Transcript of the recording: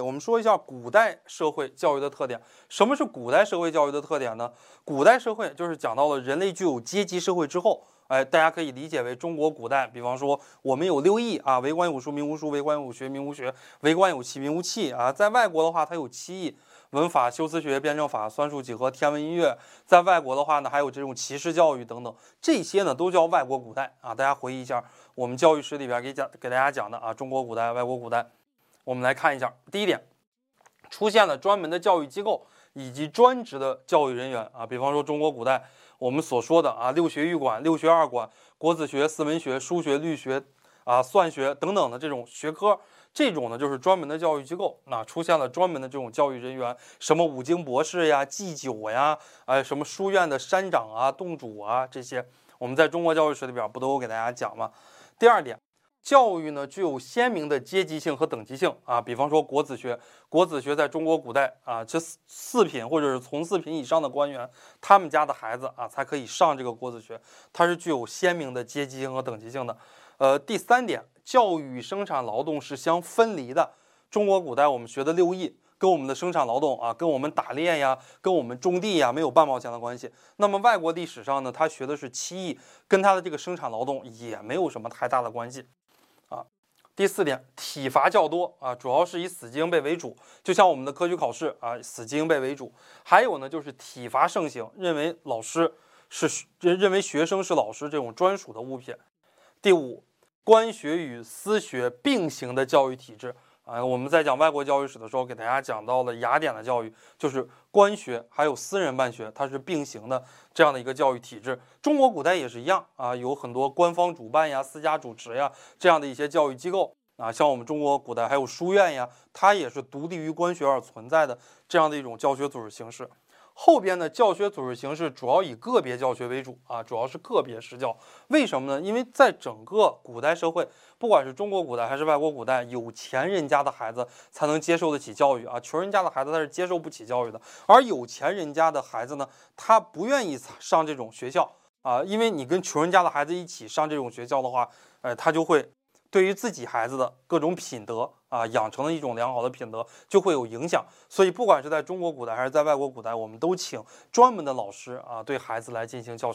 我们说一下古代社会教育的特点。什么是古代社会教育的特点呢？古代社会就是讲到了人类具有阶级社会之后，哎，大家可以理解为中国古代。比方说，我们有六艺啊，为官有术，名无书；为官有学，名无学；为官有器，名无器啊。在外国的话，它有七艺：文法、修辞学、辩证法、算术、几何、天文、音乐。在外国的话呢，还有这种骑士教育等等，这些呢都叫外国古代啊。大家回忆一下，我们教育史里边给讲给大家讲的啊，中国古代、外国古代。我们来看一下，第一点，出现了专门的教育机构以及专职的教育人员啊，比方说中国古代我们所说的啊六学一馆、六学二馆、国子学、四文学、书学、律学啊、算学等等的这种学科，这种呢就是专门的教育机构，那出现了专门的这种教育人员，什么五经博士呀、祭酒呀，哎，什么书院的山长啊、洞主啊这些，我们在中国教育史里边不都有给大家讲吗？第二点。教育呢具有鲜明的阶级性和等级性啊，比方说国子学，国子学在中国古代啊，这四四品或者是从四品以上的官员，他们家的孩子啊才可以上这个国子学，它是具有鲜明的阶级性和等级性的。呃，第三点，教育与生产劳动是相分离的。中国古代我们学的六艺跟我们的生产劳动啊，跟我们打猎呀，跟我们种地呀没有半毛钱的关系。那么外国历史上呢，他学的是七艺，跟他的这个生产劳动也没有什么太大的关系。啊，第四点，体罚较多啊，主要是以死记硬背为主，就像我们的科举考试啊，死记硬背为主。还有呢，就是体罚盛行，认为老师是认认为学生是老师这种专属的物品。第五，官学与私学并行的教育体制。啊，我们在讲外国教育史的时候，给大家讲到了雅典的教育，就是官学还有私人办学，它是并行的这样的一个教育体制。中国古代也是一样啊，有很多官方主办呀、私家主持呀这样的一些教育机构啊，像我们中国古代还有书院呀，它也是独立于官学而存在的这样的一种教学组织形式。后边的教学组织形式主要以个别教学为主啊，主要是个别施教。为什么呢？因为在整个古代社会，不管是中国古代还是外国古代，有钱人家的孩子才能接受得起教育啊，穷人家的孩子他是接受不起教育的。而有钱人家的孩子呢，他不愿意上这种学校啊，因为你跟穷人家的孩子一起上这种学校的话，呃，他就会。对于自己孩子的各种品德啊，养成了一种良好的品德，就会有影响。所以，不管是在中国古代还是在外国古代，我们都请专门的老师啊，对孩子来进行教学。